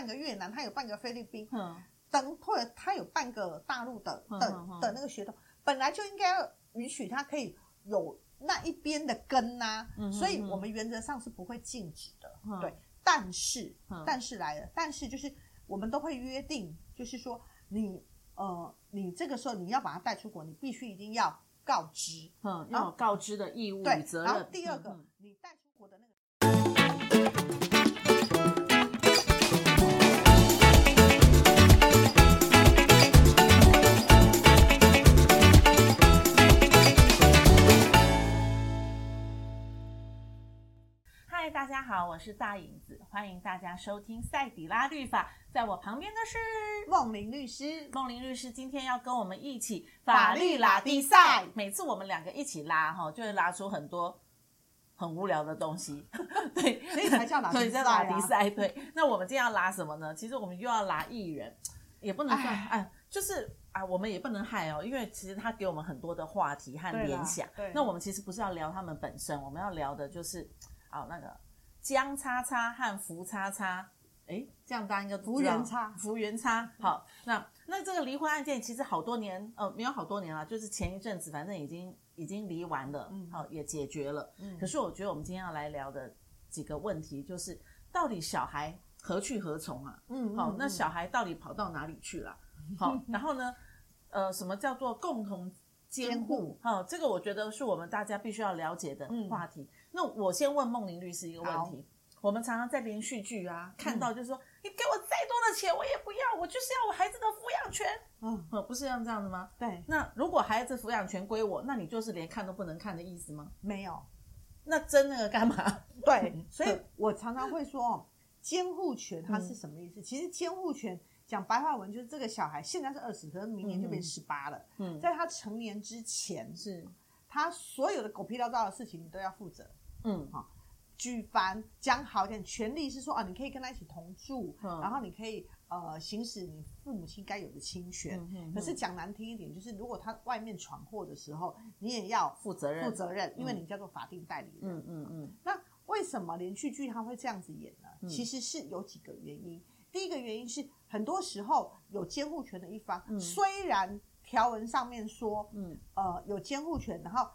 半个越南，他有半个菲律宾，嗯，等或者他有半个大陆的的的那个血统，本来就应该要允许他可以有那一边的根呐、啊，所以我们原则上是不会禁止的，对。但是，但是来了，但是就是我们都会约定，就是说你呃，你这个时候你要把他带出国，你必须一定要告知，嗯，要有告知的义务对责任。然后第二个，你带嗨，大家好，我是大影子，欢迎大家收听赛底拉律法。在我旁边的是梦玲律师，梦玲律师今天要跟我们一起法律拉力赛。每次我们两个一起拉哈，就会拉出很多很无聊的东西，对，所以才叫拉 力赛、啊。拉力赛，对。那我们今天要拉什么呢？其实我们又要拉艺人，也不能算哎，就是啊，我们也不能害哦，因为其实他给我们很多的话题和联想。对，那我们其实不是要聊他们本身，我们要聊的就是。好，那个江叉叉和福叉叉，哎，这样当一个福原叉，福原叉。好，那那这个离婚案件其实好多年，呃，没有好多年了，就是前一阵子，反正已经已经离完了，嗯，好，也解决了。嗯，可是我觉得我们今天要来聊的几个问题，就是到底小孩何去何从啊？嗯，好，那小孩到底跑到哪里去了？好，然后呢，呃，什么叫做共同监护？好，这个我觉得是我们大家必须要了解的话题。那我先问梦玲律师一个问题：我们常常在连续剧啊看到，就是说、嗯、你给我再多的钱我也不要，我就是要我孩子的抚养权。嗯，不是这样这样的吗？对。那如果孩子抚养权归我，那你就是连看都不能看的意思吗？没有。那争那个干嘛？对，所以我常常会说，监护权它是什么意思？嗯、其实监护权讲白话文就是这个小孩现在是二十，可是明年就变十八了。嗯，在他成年之前，是他所有的狗屁倒灶的事情，你都要负责。嗯，好，举凡讲好一点，权利是说啊，你可以跟他一起同住，嗯、然后你可以呃行使你父母亲该有的亲权。嗯嗯、可是讲难听一点，就是如果他外面闯祸的时候，你也要负责任，负责任，因为你叫做法定代理人。嗯嗯嗯。那为什么连续剧他会这样子演呢？嗯、其实是有几个原因。第一个原因是，很多时候有监护权的一方，嗯、虽然条文上面说，嗯呃有监护权，然后。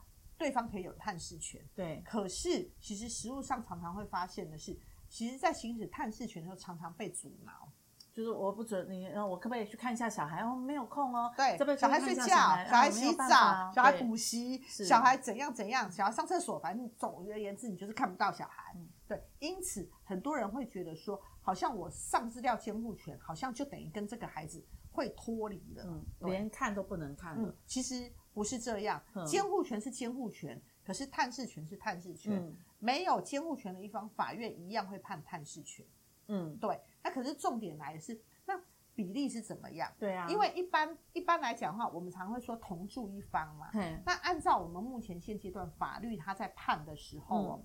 对方可以有探视权，对。可是其实实物上常常会发现的是，其实，在行使探视权的时候，常常被阻挠。就是我不准你，我可不可以去看一下小孩？哦，没有空哦。对，这边小孩睡觉，小孩洗澡，小孩补习，小孩怎样怎样，小孩上厕所，反正总而言之，你就是看不到小孩。对，因此很多人会觉得说，好像我丧失掉监护权，好像就等于跟这个孩子会脱离了，嗯，连看都不能看了。其实。不是这样，监护权是监护权，可是探视权是探视权。嗯、没有监护权的一方，法院一样会判探视权。嗯，对。那可是重点来的是，那比例是怎么样？对啊，因为一般一般来讲的话，我们常会说同住一方嘛。嗯。那按照我们目前现阶段法律，他在判的时候，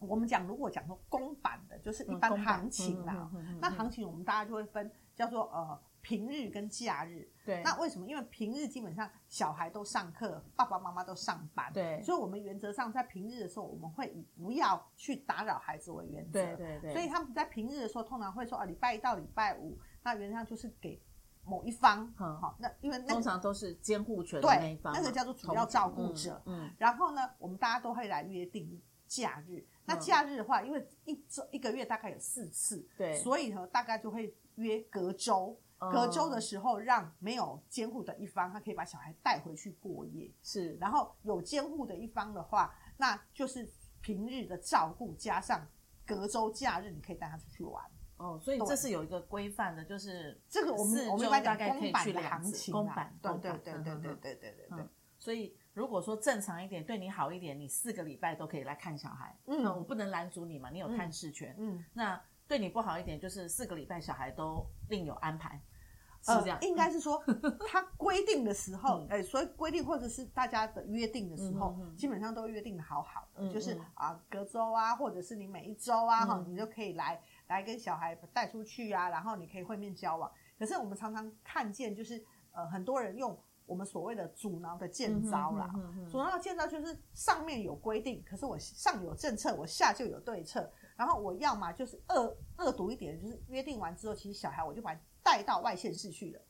嗯、我们讲如果讲说公版的，就是一般行情啦。那行情我们大家就会分叫做呃。平日跟假日，对，那为什么？因为平日基本上小孩都上课，爸爸妈妈都上班，对，所以我们原则上在平日的时候，我们会以不要去打扰孩子为原则，对对对。所以他们在平日的时候，通常会说啊，礼拜一到礼拜五，那原则上就是给某一方，嗯，好，那因为那通常都是监护权的那一方，那个叫做主要照顾者，嗯，然后呢，我们大家都会来约定假日。那假日的话，因为一周一个月大概有四次，对，所以呢，大概就会约隔周。隔周的时候，让没有监护的一方，他可以把小孩带回去过夜。是，然后有监护的一方的话，那就是平日的照顾加上隔周假日，你可以带他出去玩。哦，所以这是有一个规范的，就是这个我们我们一般大概可以去行情。公版，对对对对对对对对对。所以如果说正常一点，对你好一点，你四个礼拜都可以来看小孩。嗯，我不能拦阻你嘛，你有探视权。嗯，那对你不好一点，就是四个礼拜小孩都另有安排。是这样，呃、应该是说，他规定的时候，哎、嗯，所以规定或者是大家的约定的时候，基本上都约定的好好的，就是啊，隔周啊，或者是你每一周啊，哈、嗯，你就可以来来跟小孩带出去啊，然后你可以会面交往。可是我们常常看见，就是呃，很多人用我们所谓的阻挠的剑招啦，阻挠的剑招就是上面有规定，可是我上有政策，我下就有对策。然后我要么就是恶恶毒一点，就是约定完之后，其实小孩我就把他带到外县市去了，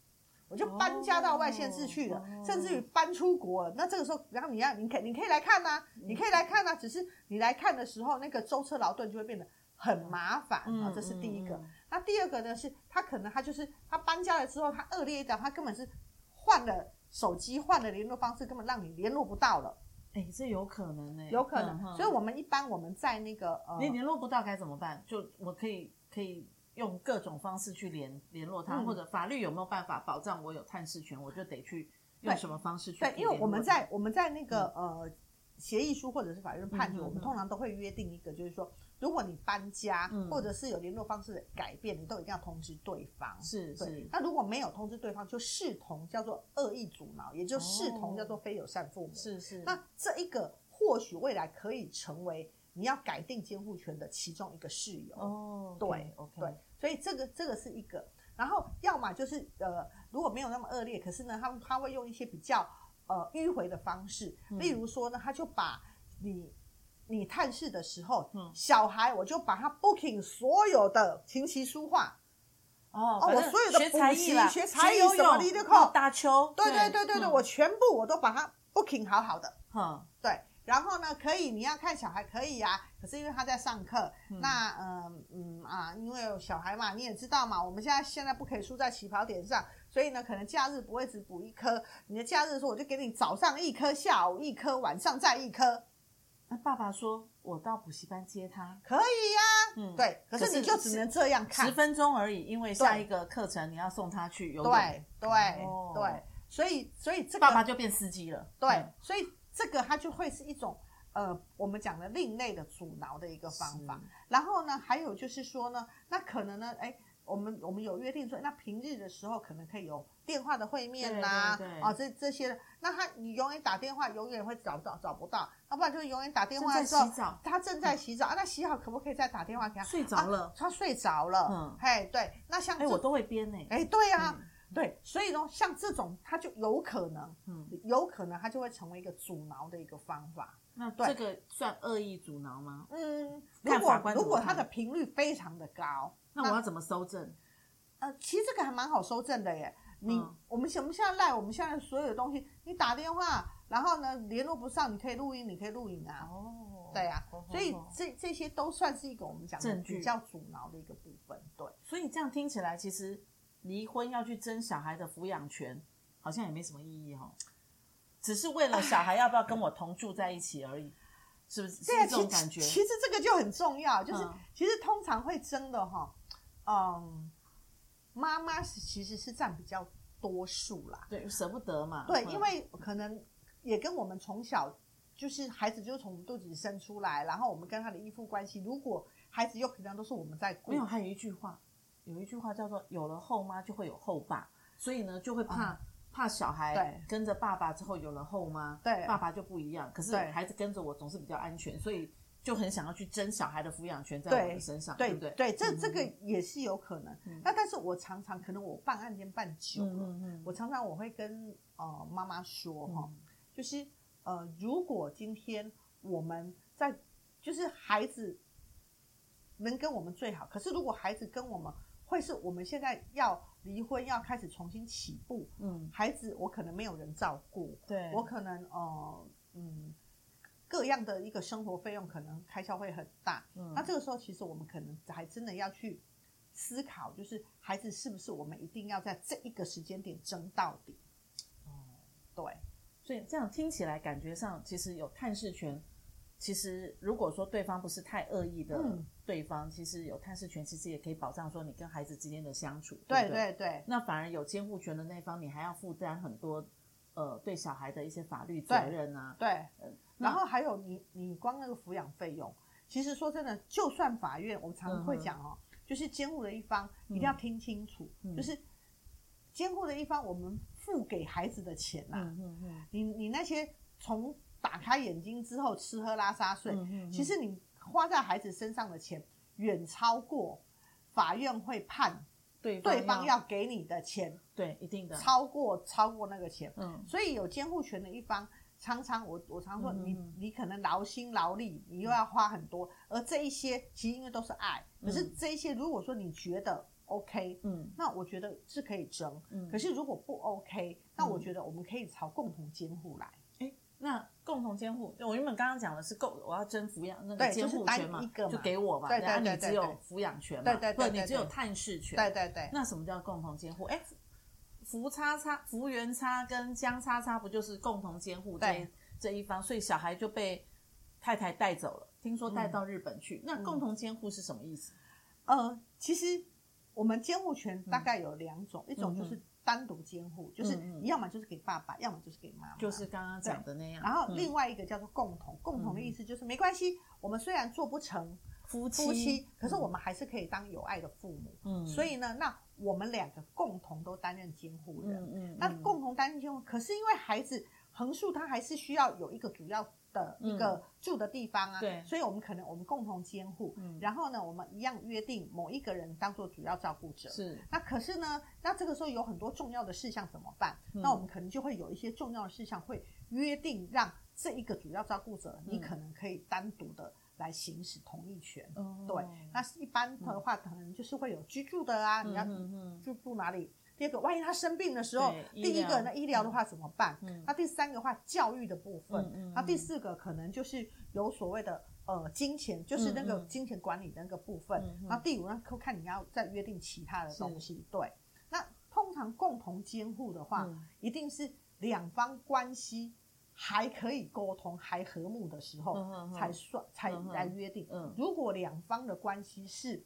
我就搬家到外县市去了，哦、甚至于搬出国了。那这个时候，然后你要，你可你可以来看呐、啊，你可以来看呐、啊，只是你来看的时候，那个舟车劳顿就会变得很麻烦啊。这是第一个。嗯嗯、那第二个呢，是他可能他就是他搬家了之后，他恶劣一点，他根本是换了手机，换了联络方式，根本让你联络不到了。哎，这有可能呢、欸，有可能。嗯、所以，我们一般我们在那个呃，你联络不到该怎么办？就我可以可以用各种方式去联联络他，嗯、或者法律有没有办法保障我有探视权？我就得去用什么方式去对？对，因为我们在我们在那个呃协议书或者是法院判决，嗯、我们通常都会约定一个，就是说。如果你搬家，嗯、或者是有联络方式的改变，你都一定要通知对方。是是。对那如果没有通知对方，就视同叫做恶意阻挠，也就视同叫做非友善父母。是是。那这一个或许未来可以成为你要改定监护权的其中一个事由。哦。对 OK。对。所以这个这个是一个。然后要么就是呃，如果没有那么恶劣，可是呢，他他会用一些比较呃迂回的方式，嗯、例如说呢，他就把你。你探视的时候，嗯，小孩我就把他 booking 所有的琴棋书画，哦，哦，我所有的补习、学才艺什么的都靠打球，对对对对对，我全部我都把它 booking 好好的，嗯，对，然后呢，可以你要看小孩可以呀，可是因为他在上课，那嗯嗯啊，因为小孩嘛，你也知道嘛，我们现在现在不可以输在起跑点上，所以呢，可能假日不会只补一科，你的假日的时候我就给你早上一科，下午一科，晚上再一科。那爸爸说：“我到补习班接他，可以呀。”嗯，对。可是你就只能这样看十分钟而已，因为下一个课程你要送他去游泳。对对对，所以所以这个爸爸就变司机了。对，所以这个它就会是一种呃，我们讲的另类的阻挠的一个方法。然后呢，还有就是说呢，那可能呢，哎。我们我们有约定说，那平日的时候可能可以有电话的会面啦，啊，这这些，那他你永远打电话，永远会找不到，找不到，要不然就是永远打电话的时候，他正在洗澡啊，那洗好可不可以再打电话给他？睡着了，他睡着了，嗯，嘿，对，那像哎，我都会编呢，哎，对呀，对，所以呢，像这种他就有可能，嗯，有可能他就会成为一个阻挠的一个方法。那这个算恶意阻挠吗？嗯，如果如果它的频率非常的高。那我要怎么收证？呃，其实这个还蛮好收证的耶。你、嗯、我们我们现在赖我们现在所有的东西，你打电话，然后呢联络不上，你可以录音，你可以录影啊。哦，对啊，哦、所以这这些都算是一个我们讲的比较阻挠的一个部分。对，所以这样听起来，其实离婚要去争小孩的抚养权，好像也没什么意义哈、哦，只是为了小孩要不要跟我同住在一起而已。是不是？对啊，这种感觉其实这个就很重要，就是、嗯、其实通常会争的哈，嗯，妈妈是其实是占比较多数啦，对，舍不得嘛，对，嗯、因为可能也跟我们从小就是孩子就从肚子里生出来，然后我们跟他的依附关系，如果孩子又平常都是我们在管，没有，还有一句话，有一句话叫做“有了后妈就会有后爸”，所以呢就会怕。嗯怕小孩跟着爸爸之后有了后妈，对，爸爸就不一样。可是孩子跟着我总是比较安全，所以就很想要去争小孩的抚养权在我的身上，对不对？对，这这个也是有可能。那但是我常常可能我办案件办久了，我常常我会跟呃妈妈说哈，就是呃如果今天我们在就是孩子能跟我们最好，可是如果孩子跟我们会是我们现在要。离婚要开始重新起步，嗯，孩子我可能没有人照顾，对，我可能呃嗯各样的一个生活费用可能开销会很大，嗯，那这个时候其实我们可能还真的要去思考，就是孩子是不是我们一定要在这一个时间点争到底？哦，对，所以这样听起来感觉上其实有探视权。其实，如果说对方不是太恶意的对方，嗯、其实有探视权，其实也可以保障说你跟孩子之间的相处。对对对。对那反而有监护权的那方，你还要负担很多，呃，对小孩的一些法律责任啊。对。然后还有你，你光那个抚养费用，其实说真的，就算法院，我们常常会讲哦，嗯、就是监护的一方一定要听清楚，嗯、就是监护的一方，我们付给孩子的钱呐、啊，嗯嗯嗯，你你那些从。打开眼睛之后吃喝拉撒睡，嗯嗯嗯，其实你花在孩子身上的钱远超过法院会判对对方要给你的钱，对，一定的。超过超过那个钱，嗯，所以有监护权的一方，常常我我常说你你可能劳心劳力，你又要花很多，而这一些其实因为都是爱，可是这一些如果说你觉得 OK，嗯，那我觉得是可以争，嗯，可是如果不 OK，那我觉得我们可以朝共同监护来。哎，那共同监护，我原本刚刚讲的是共，我要争抚养那个监护权嘛，就给我嘛，对对对，你只有抚养权嘛，对你只有探视权，对对对。那什么叫共同监护？哎。福叉叉、福原叉跟江叉叉不就是共同监护这这一方，所以小孩就被太太带走了。听说带到日本去。嗯、那共同监护是什么意思？呃，其实我们监护权大概有两种，嗯、一种就是单独监护，嗯、就是你要么就是给爸爸，嗯、要么就是给妈妈，就是刚刚讲的那样。然后另外一个叫做共同，嗯、共同的意思就是没关系，我们虽然做不成夫妻，夫妻可是我们还是可以当有爱的父母。嗯，所以呢，那。我们两个共同都担任监护人，嗯嗯，那共同担任监护，可是因为孩子横竖他还是需要有一个主要的一个住的地方啊，对，所以我们可能我们共同监护，然后呢，我们一样约定某一个人当做主要照顾者，是。那可是呢，那这个时候有很多重要的事项怎么办？那我们可能就会有一些重要的事项会约定让这一个主要照顾者，你可能可以单独的。来行使同意权，对，那一般的话，可能就是会有居住的啊，你要住住哪里？第二个，万一他生病的时候，第一个那医疗的话怎么办？那第三个话，教育的部分，那第四个可能就是有所谓的呃金钱，就是那个金钱管理的那个部分。那第五呢，看你要再约定其他的东西。对，那通常共同监护的话，一定是两方关系。还可以沟通，还和睦的时候，才算才来约定。如果两方的关系是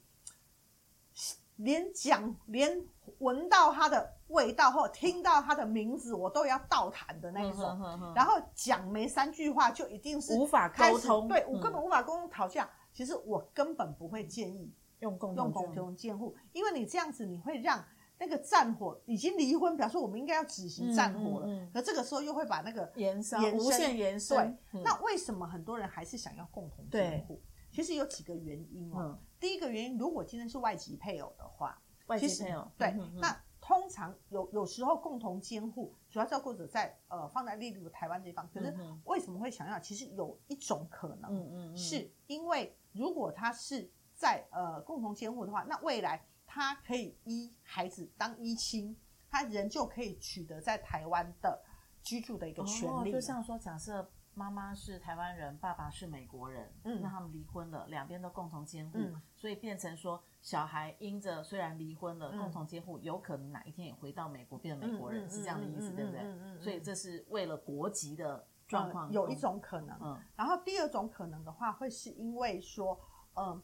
连讲连闻到它的味道或听到它的名字，我都要倒弹的那一种，然后讲没三句话就一定是无法沟通，对，我根本无法沟通讨价。其实我根本不会建议用共同监护，因为你这样子你会让。那个战火已经离婚，表示我们应该要执行战火了。可这个时候又会把那个延伸、无限延伸。对，那为什么很多人还是想要共同监护？其实有几个原因哦。第一个原因，如果今天是外籍配偶的话，外籍配偶对，那通常有有时候共同监护，主要照顾者在呃放在例如台湾这方，可是为什么会想要？其实有一种可能，嗯嗯，是因为如果他是在呃共同监护的话，那未来。他可以依孩子当依亲，他人就可以取得在台湾的居住的一个权利。就像说，假设妈妈是台湾人，爸爸是美国人，嗯，那他们离婚了，两边都共同监护，嗯，所以变成说，小孩因着虽然离婚了，共同监护，有可能哪一天也回到美国变成美国人，是这样的意思，对不对？所以这是为了国籍的状况，有一种可能。嗯。然后第二种可能的话，会是因为说，嗯，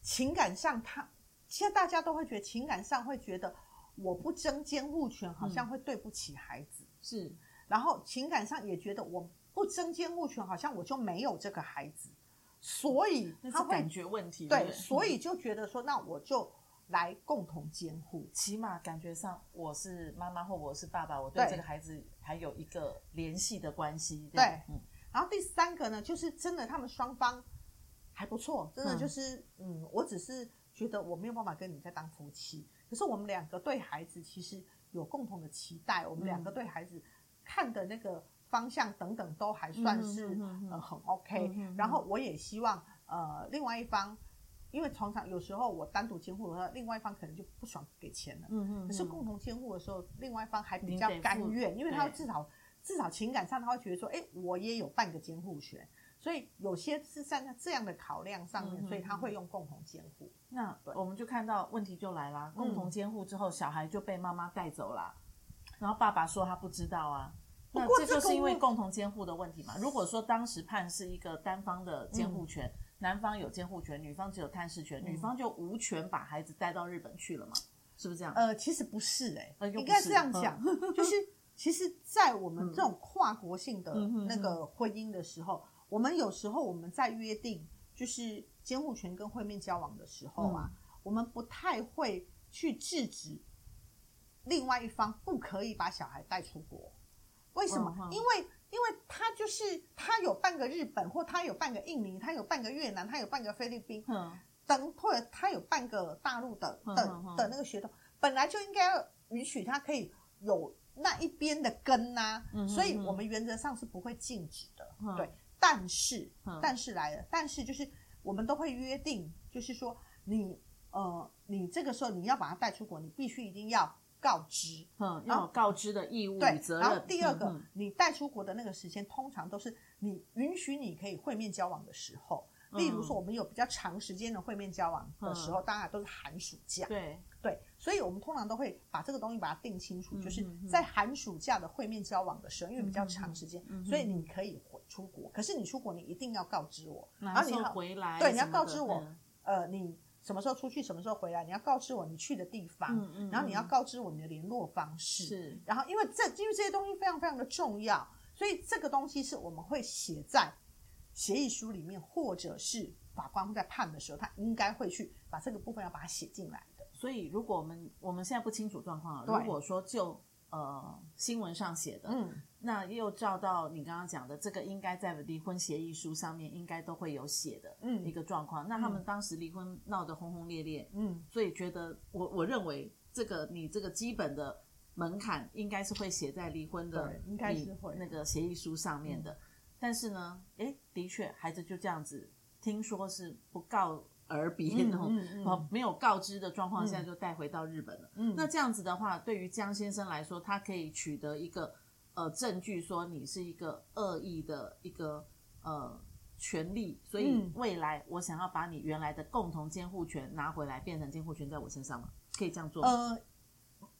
情感上他。现在大家都会觉得情感上会觉得我不争监护权好像会对不起孩子，嗯、是，然后情感上也觉得我不争监护权好像我就没有这个孩子，所以他会感觉问题对，所以就觉得说那我就来共同监护，起码感觉上我是妈妈或我是爸爸，我对这个孩子还有一个联系的关系，对，嗯，然后第三个呢，就是真的他们双方还不错，真的就是嗯，嗯，我只是。觉得我没有办法跟你再当夫妻，可是我们两个对孩子其实有共同的期待，我们两个对孩子看的那个方向等等都还算是呃很 OK。然后我也希望呃另外一方，因为常常有时候我单独监护的话，另外一方可能就不爽给钱了。嗯嗯。可是共同监护的时候，另外一方还比较甘愿，因为他至少至少情感上他会觉得说，哎，我也有半个监护权。所以有些是站在这样的考量上面，所以他会用共同监护。那我们就看到问题就来啦，共同监护之后，小孩就被妈妈带走了，然后爸爸说他不知道啊。那这就是因为共同监护的问题嘛。如果说当时判是一个单方的监护权，男方有监护权，女方只有探视权，女方就无权把孩子带到日本去了嘛？是不是这样？呃，其实不是哎，应该这样讲，就是其实，在我们这种跨国性的那个婚姻的时候。我们有时候我们在约定就是监护权跟会面交往的时候啊，嗯、我们不太会去制止另外一方不可以把小孩带出国。为什么？嗯、因为因为他就是他有半个日本，或他有半个印尼，他有半个越南，他有半个菲律宾，嗯，等或者他有半个大陆的的的那个血统，本来就应该要允许他可以有那一边的根呐、所以我们原则上是不会禁止的。嗯、对，但是，嗯、但是来了，但是就是我们都会约定，就是说你呃，你这个时候你要把他带出国，你必须一定要告知，嗯，要有告知的义务对责任。然后第二个，嗯、你带出国的那个时间，通常都是你允许你可以会面交往的时候。例如说，我们有比较长时间的会面交往的时候，嗯、当然都是寒暑假。对。对，所以我们通常都会把这个东西把它定清楚，嗯、就是在寒暑假的会面交往的时候，因为比较长时间，嗯、所以你可以回出国。可是你出国，你一定要告知我，然后你回来，对，你要告知我，嗯、呃，你什么时候出去，什么时候回来，你要告知我你去的地方，嗯嗯，然后你要告知我你的联络方式，是，然后因为这因为这些东西非常非常的重要，所以这个东西是我们会写在协议书里面，或者是。法官在判的时候，他应该会去把这个部分要把它写进来的。所以，如果我们我们现在不清楚状况了，如果说就呃新闻上写的，嗯，那又照到你刚刚讲的，这个应该在离婚协议书上面应该都会有写的，嗯，一个状况。嗯、那他们当时离婚闹得轰轰烈烈，嗯，所以觉得我我认为这个你这个基本的门槛应该是会写在离婚的，应该是会那个协议书上面的。嗯、但是呢，诶，的确孩子就这样子。听说是不告而别，然后哦没有告知的状况下就带回到日本了。嗯，那这样子的话，对于江先生来说，他可以取得一个呃证据，说你是一个恶意的一个呃权利，所以未来我想要把你原来的共同监护权拿回来，变成监护权在我身上嘛？可以这样做吗？呃，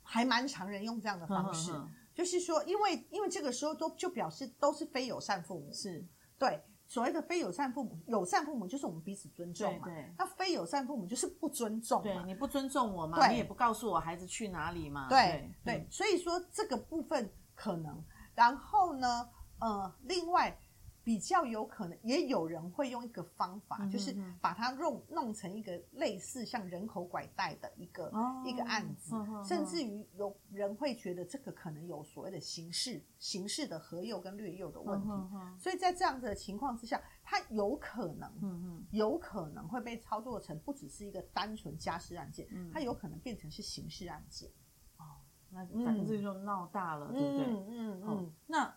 还蛮常人用这样的方式，呵呵呵就是说，因为因为这个时候都就表示都是非友善父母，是对。所谓的非友善父母，友善父母就是我们彼此尊重嘛。对，那非友善父母就是不尊重嘛。对，你不尊重我嘛，你也不告诉我孩子去哪里嘛。对对，对，所以说这个部分可能，然后呢，呃，另外。比较有可能，也有人会用一个方法，就是把它弄弄成一个类似像人口拐带的一个、哦、一个案子，甚至于有人会觉得这个可能有所谓的刑事刑事的合诱跟掠诱的问题，所以在这样子的情况之下，它有可能，嗯、有可能会被操作成不只是一个单纯家事案件，嗯、它有可能变成是刑事案件。哦，那反正这就闹大了，嗯、对不对？嗯嗯，嗯那。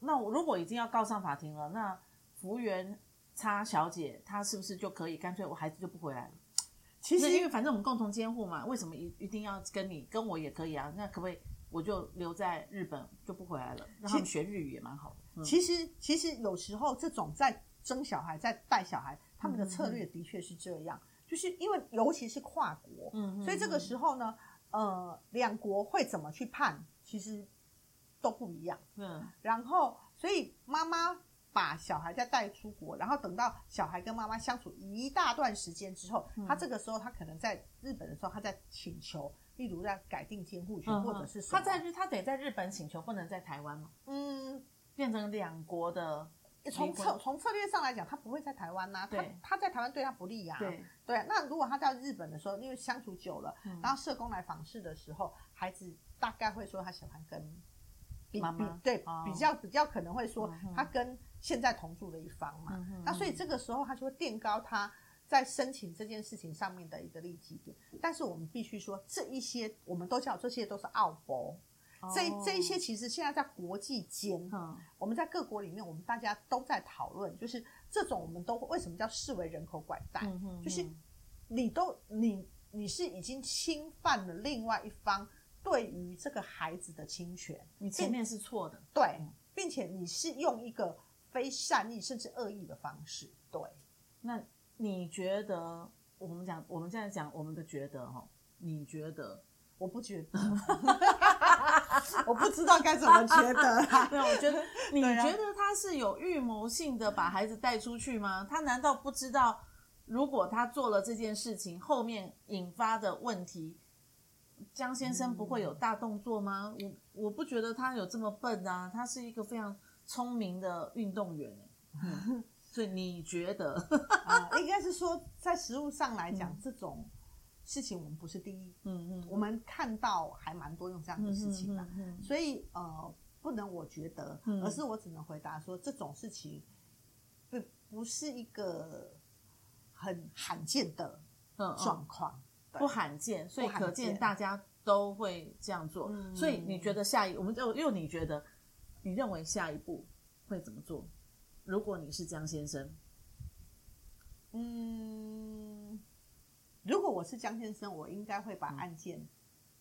那我如果已经要告上法庭了，那服务员差小姐她是不是就可以干脆我孩子就不回来了？其实因为反正我们共同监护嘛，为什么一一定要跟你跟我也可以啊？那可不可以我就留在日本就不回来了？让他们学日语也蛮好的。嗯、其实其实有时候这种在生小孩在带小孩，他们的策略的确是这样，嗯、就是因为尤其是跨国，嗯，所以这个时候呢，呃，两国会怎么去判？其实。都不一样，嗯，然后所以妈妈把小孩再带出国，然后等到小孩跟妈妈相处一大段时间之后，嗯、他这个时候他可能在日本的时候，他在请求，例如在改定监护权，嗯、或者是他在日他得在日本请求，不能在台湾吗？嗯，变成两国的，从策从策略上来讲，他不会在台湾呐、啊，对。他他在台湾对他不利呀、啊，对。对。那如果他在日本的时候，因为相处久了，嗯、然后社工来访视的时候，孩子大概会说他喜欢跟。比比对、哦、比较比较可能会说他跟现在同住的一方嘛，嗯、那所以这个时候他就会垫高他在申请这件事情上面的一个利基点。但是我们必须说，这一些我们都叫这些都是奥博，哦、这这一些其实现在在国际间，嗯、我们在各国里面，我们大家都在讨论，就是这种我们都为什么叫视为人口拐带，就是你都你你是已经侵犯了另外一方。对于这个孩子的侵权，你前面是错的，对，并且你是用一个非善意甚至恶意的方式，对。那你觉得我们讲，我们现在讲我们的觉得哈？你觉得？我不觉得，我不知道该怎么觉得。对，我觉得，你觉得他是有预谋性的把孩子带出去吗？他难道不知道，如果他做了这件事情，后面引发的问题？江先生不会有大动作吗？我我不觉得他有这么笨啊，他是一个非常聪明的运动员。嗯，所以你觉得？应该是说，在实物上来讲，嗯、这种事情我们不是第一。嗯嗯，我们看到还蛮多用这样的事情的。嗯嗯嗯、所以呃，不能我觉得，而是我只能回答说，这种事情不不是一个很罕见的状况。不罕见，所以可见大家都会这样做。嗯、所以你觉得下一，我们就又你觉得，你认为下一步会怎么做？如果你是江先生，嗯，如果我是江先生，我应该会把案件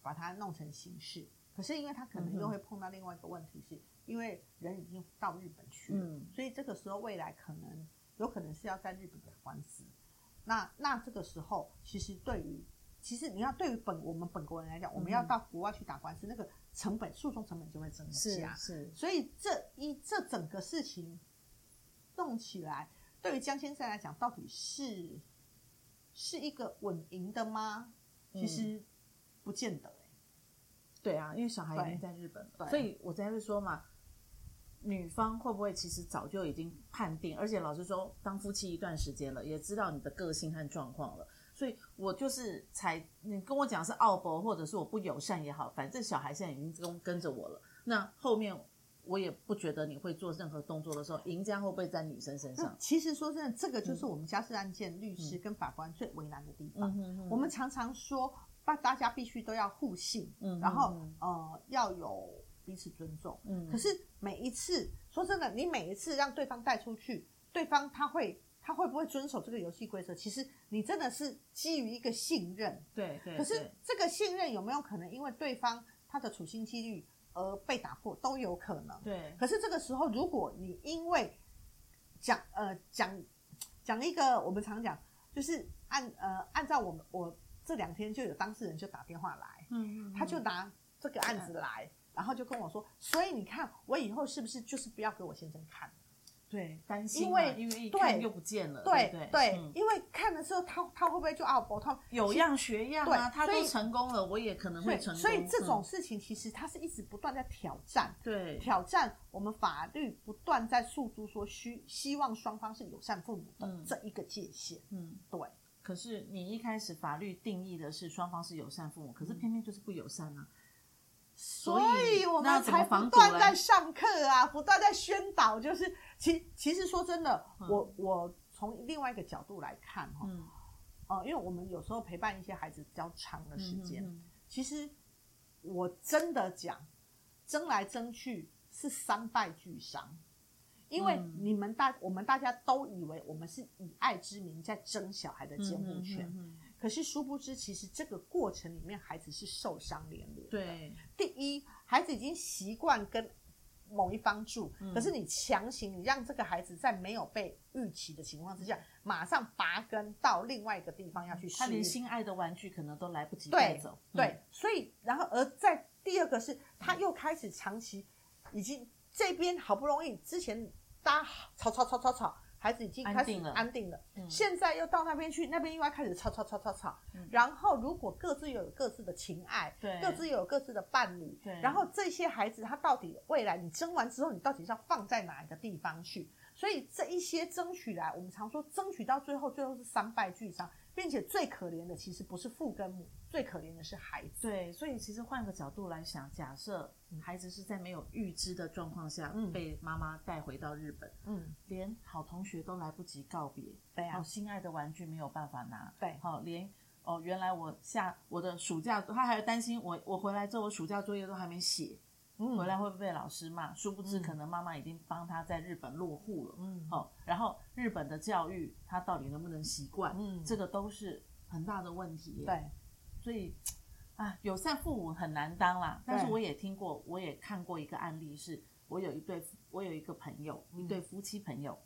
把它弄成刑事。嗯、可是因为他可能又会碰到另外一个问题是，是、嗯、因为人已经到日本去了，嗯、所以这个时候未来可能有可能是要在日本打官司。那那这个时候，其实对于其实你要对于本我们本国人来讲，我们要到国外去打官司，嗯、那个成本诉讼成本就会增加。是，是，所以这一这整个事情弄起来，对于江先生来讲，到底是是一个稳赢的吗？其实不见得、欸嗯、对啊，因为小孩已经在日本了，所以我才会说嘛。女方会不会其实早就已经判定，而且老实说，当夫妻一段时间了，也知道你的个性和状况了，所以我就是才你跟我讲是奥博，或者是我不友善也好，反正小孩现在已经跟跟着我了，那后面我也不觉得你会做任何动作的时候，赢家会不会在女生身上？其实说真的，这个就是我们家事案件律师跟法官最为难的地方。嗯、我们常常说，大家必须都要互信，嗯、然后呃要有。彼此尊重，嗯，可是每一次说真的，你每一次让对方带出去，对方他会他会不会遵守这个游戏规则？其实你真的是基于一个信任，对对。可是这个信任有没有可能因为对方他的处心积虑而被打破？都有可能。对。可是这个时候，如果你因为讲呃讲讲一个我们常讲，就是按呃按照我们我这两天就有当事人就打电话来，嗯嗯，他就拿这个案子来。嗯然后就跟我说，所以你看，我以后是不是就是不要给我先生看？对，担心，因为因为一看又不见了，对对对，因为看的时候，他他会不会就啊，不，他有样学样啊，他都成功了，我也可能会成功。所以这种事情其实他是一直不断在挑战，对，挑战我们法律不断在诉诸说需希望双方是友善父母的这一个界限。嗯，对。可是你一开始法律定义的是双方是友善父母，可是偏偏就是不友善啊。所以我们才不断在上课啊，不断在宣导。就是其其实说真的，嗯、我我从另外一个角度来看哈，嗯、呃，因为我们有时候陪伴一些孩子比较长的时间，其实我真的讲，争来争去是三败俱伤，因为你们大我们大家都以为我们是以爱之名在争小孩的监护权。可是殊不知，其实这个过程里面，孩子是受伤连连。对，第一，孩子已经习惯跟某一方住，嗯、可是你强行你让这个孩子在没有被预期的情况之下，马上拔根到另外一个地方要去，他连心爱的玩具可能都来不及带走。对，对，所以然后而在第二个是，他又开始长期已经这边好不容易之前大家吵吵吵吵吵。吵孩子已经开始安定了，现在又到那边去，那边又要开始吵吵吵吵吵。嗯、然后，如果各自又有各自的情爱，对，各自又有各自的伴侣，对。然后这些孩子，他到底未来你争完之后，你到底是要放在哪一个地方去？所以这一些争取来，我们常说争取到最后，最后是三败俱伤。并且最可怜的其实不是父跟母，最可怜的是孩子。对，所以其实换个角度来想，假设孩子是在没有预知的状况下被妈妈带回到日本，嗯，连好同学都来不及告别，对啊，好心爱的玩具没有办法拿，对，好连哦，原来我下我的暑假，他还担心我我回来之后我暑假作业都还没写。回来会不会被老师骂？殊不知，可能妈妈已经帮他在日本落户了。嗯，好，然后日本的教育，他到底能不能习惯？嗯，这个都是很大的问题。对，所以啊，友善父母很难当啦。但是我也听过，我也看过一个案例，是我有一对，我有一个朋友，一对夫妻朋友，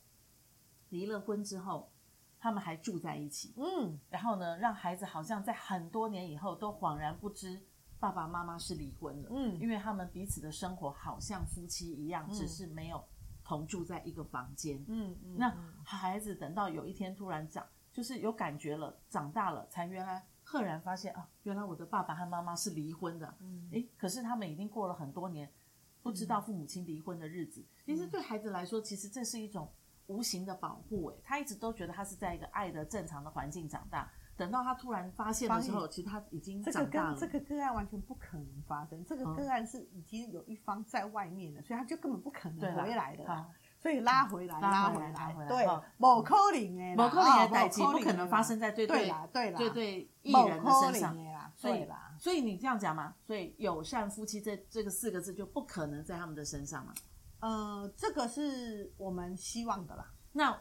离了婚之后，他们还住在一起。嗯，然后呢，让孩子好像在很多年以后都恍然不知。爸爸妈妈是离婚了，嗯，因为他们彼此的生活好像夫妻一样，嗯、只是没有同住在一个房间，嗯，嗯，那孩子等到有一天突然长，就是有感觉了，长大了，才原来赫然发现啊，原来我的爸爸和妈妈是离婚的，嗯，诶，可是他们已经过了很多年，不知道父母亲离婚的日子。嗯、其实对孩子来说，其实这是一种无形的保护，诶，他一直都觉得他是在一个爱的正常的环境长大。等到他突然发现的时候，其实他已经长大了。这个跟这个个案完全不可能发生。这个个案是已经有一方在外面了，所以他就根本不可能回来的。所以拉回来，拉回来，拉回来。对，某可能诶，某可能的代际不可能发生在对对啦对对艺人的身上。对啦，所以你这样讲嘛，所以友善夫妻这这个四个字就不可能在他们的身上嘛？呃，这个是我们希望的啦。那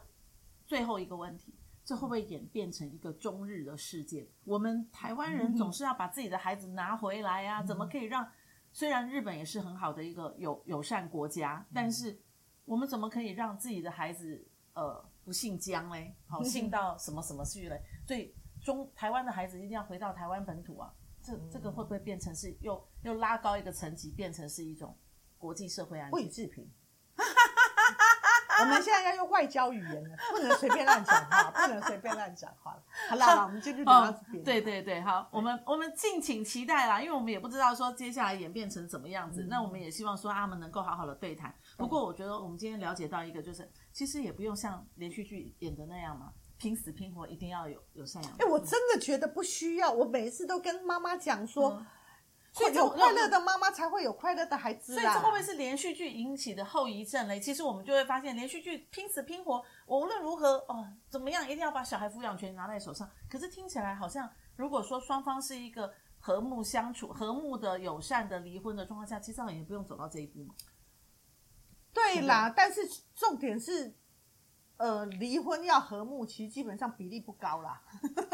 最后一个问题，这会不会演变成一个中日的事件？我们台湾人总是要把自己的孩子拿回来呀、啊，怎么可以让？虽然日本也是很好的一个友友善国家，但是我们怎么可以让自己的孩子呃不姓江嘞？好，姓到 什么什么去嘞？所以中台湾的孩子一定要回到台湾本土啊！这这个会不会变成是又又拉高一个层级，变成是一种国际社会安全？魏志平。我们现在要用外交语言了，不能随便乱讲话，不能随便乱讲话了。好啦，好，我们今天就聊到这边。对对对，好，我们我们敬请期待啦，因为我们也不知道说接下来演变成怎么样子。嗯、那我们也希望说他们能够好好的对谈。不过我觉得我们今天了解到一个，就是其实也不用像连续剧演的那样嘛，拼死拼活一定要有有赡养。哎，我真的觉得不需要。我每次都跟妈妈讲说。嗯所以有快乐的妈妈才会有快乐的孩子。所以这会不会是连续剧引起的后遗症嘞？其实我们就会发现，连续剧拼死拼活，我无论如何哦，怎么样，一定要把小孩抚养权拿在手上。可是听起来好像，如果说双方是一个和睦相处、和睦的、友善的离婚的状况下，其实好像也不用走到这一步嘛。对啦，是但是重点是，呃，离婚要和睦，其实基本上比例不高啦。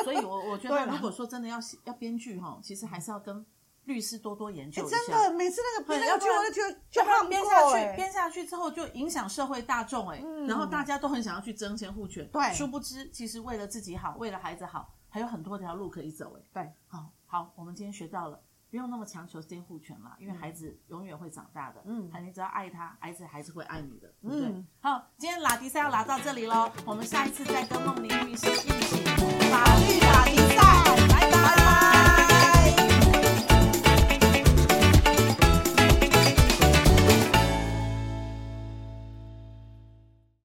所以我我觉得，如果说真的要要编剧哈，其实还是要跟。律师多多研究一下，真的，每次那个编剧，我就觉得就编下去，编下去之后就影响社会大众，哎，然后大家都很想要去争先护权，对，殊不知其实为了自己好，为了孩子好，还有很多条路可以走，哎，对，好，好，我们今天学到了，不用那么强求监护权了，因为孩子永远会长大的，嗯，你只要爱他，孩子还是会爱你的，对不对？好，今天拉迪赛要拉到这里喽，我们下一次再跟梦玲律师一起法律。